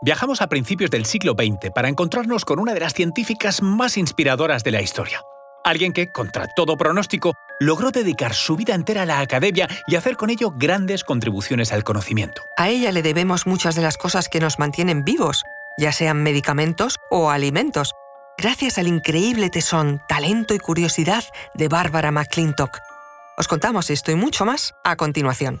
Viajamos a principios del siglo XX para encontrarnos con una de las científicas más inspiradoras de la historia. Alguien que, contra todo pronóstico, logró dedicar su vida entera a la academia y hacer con ello grandes contribuciones al conocimiento. A ella le debemos muchas de las cosas que nos mantienen vivos, ya sean medicamentos o alimentos, gracias al increíble tesón, talento y curiosidad de Bárbara McClintock. Os contamos esto y mucho más a continuación.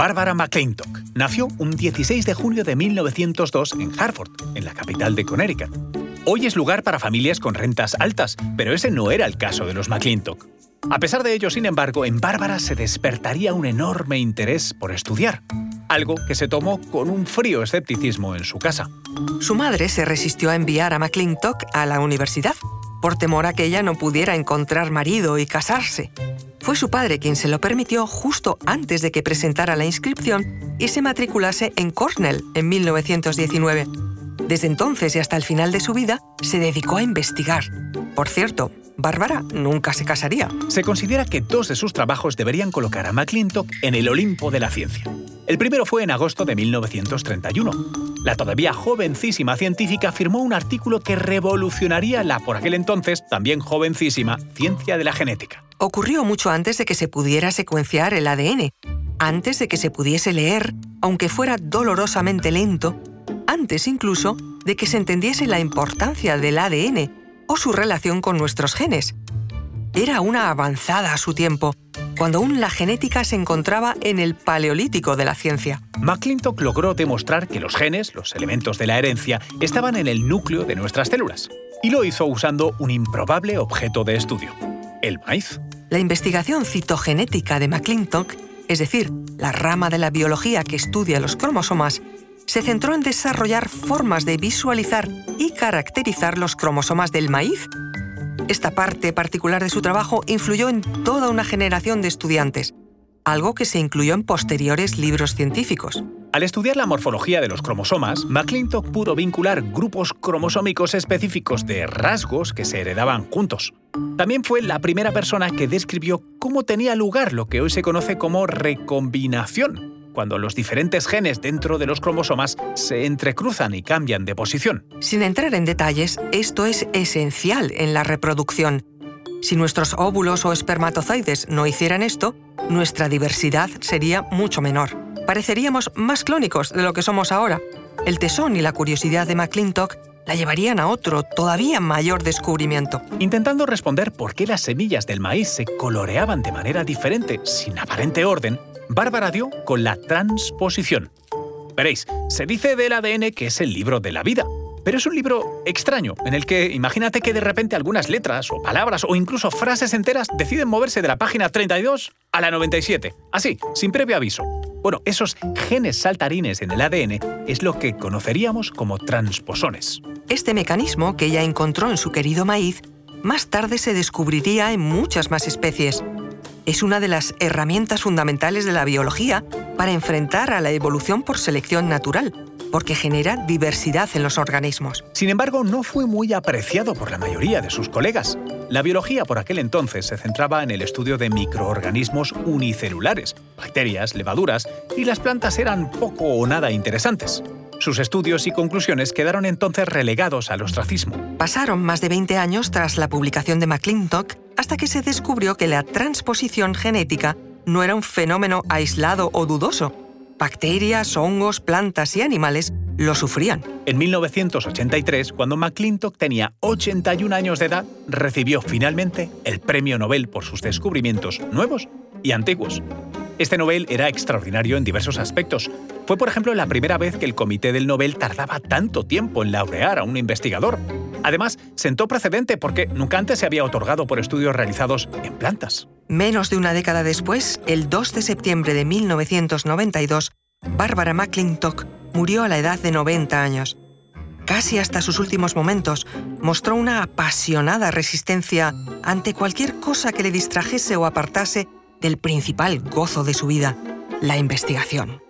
Barbara McClintock nació un 16 de junio de 1902 en Hartford, en la capital de Connecticut. Hoy es lugar para familias con rentas altas, pero ese no era el caso de los McClintock. A pesar de ello, sin embargo, en Bárbara se despertaría un enorme interés por estudiar, algo que se tomó con un frío escepticismo en su casa. Su madre se resistió a enviar a McClintock a la universidad, por temor a que ella no pudiera encontrar marido y casarse. Fue su padre quien se lo permitió justo antes de que presentara la inscripción y se matriculase en Cornell en 1919. Desde entonces y hasta el final de su vida, se dedicó a investigar. Por cierto, Bárbara nunca se casaría. Se considera que dos de sus trabajos deberían colocar a McClintock en el Olimpo de la ciencia. El primero fue en agosto de 1931. La todavía jovencísima científica firmó un artículo que revolucionaría la por aquel entonces también jovencísima ciencia de la genética ocurrió mucho antes de que se pudiera secuenciar el ADN, antes de que se pudiese leer, aunque fuera dolorosamente lento, antes incluso de que se entendiese la importancia del ADN o su relación con nuestros genes. Era una avanzada a su tiempo, cuando aún la genética se encontraba en el paleolítico de la ciencia. McClintock logró demostrar que los genes, los elementos de la herencia, estaban en el núcleo de nuestras células, y lo hizo usando un improbable objeto de estudio, el maíz. La investigación citogenética de McClintock, es decir, la rama de la biología que estudia los cromosomas, se centró en desarrollar formas de visualizar y caracterizar los cromosomas del maíz. Esta parte particular de su trabajo influyó en toda una generación de estudiantes, algo que se incluyó en posteriores libros científicos. Al estudiar la morfología de los cromosomas, McClintock pudo vincular grupos cromosómicos específicos de rasgos que se heredaban juntos. También fue la primera persona que describió cómo tenía lugar lo que hoy se conoce como recombinación, cuando los diferentes genes dentro de los cromosomas se entrecruzan y cambian de posición. Sin entrar en detalles, esto es esencial en la reproducción. Si nuestros óvulos o espermatozoides no hicieran esto, nuestra diversidad sería mucho menor pareceríamos más clónicos de lo que somos ahora. El tesón y la curiosidad de McClintock la llevarían a otro, todavía mayor descubrimiento. Intentando responder por qué las semillas del maíz se coloreaban de manera diferente, sin aparente orden, Bárbara dio con la transposición. Veréis, se dice del ADN que es el libro de la vida, pero es un libro extraño, en el que imagínate que de repente algunas letras o palabras o incluso frases enteras deciden moverse de la página 32 a la 97, así, sin previo aviso. Bueno, esos genes saltarines en el ADN es lo que conoceríamos como transposones. Este mecanismo que ella encontró en su querido maíz, más tarde se descubriría en muchas más especies. Es una de las herramientas fundamentales de la biología para enfrentar a la evolución por selección natural porque genera diversidad en los organismos. Sin embargo, no fue muy apreciado por la mayoría de sus colegas. La biología por aquel entonces se centraba en el estudio de microorganismos unicelulares, bacterias, levaduras, y las plantas eran poco o nada interesantes. Sus estudios y conclusiones quedaron entonces relegados al ostracismo. Pasaron más de 20 años tras la publicación de McClintock hasta que se descubrió que la transposición genética no era un fenómeno aislado o dudoso, bacterias, hongos, plantas y animales lo sufrían. En 1983, cuando McClintock tenía 81 años de edad, recibió finalmente el Premio Nobel por sus descubrimientos nuevos y antiguos. Este Nobel era extraordinario en diversos aspectos. Fue, por ejemplo, la primera vez que el Comité del Nobel tardaba tanto tiempo en laurear a un investigador. Además, sentó precedente porque nunca antes se había otorgado por estudios realizados en plantas. Menos de una década después, el 2 de septiembre de 1992, Barbara McClintock murió a la edad de 90 años. Casi hasta sus últimos momentos, mostró una apasionada resistencia ante cualquier cosa que le distrajese o apartase del principal gozo de su vida, la investigación.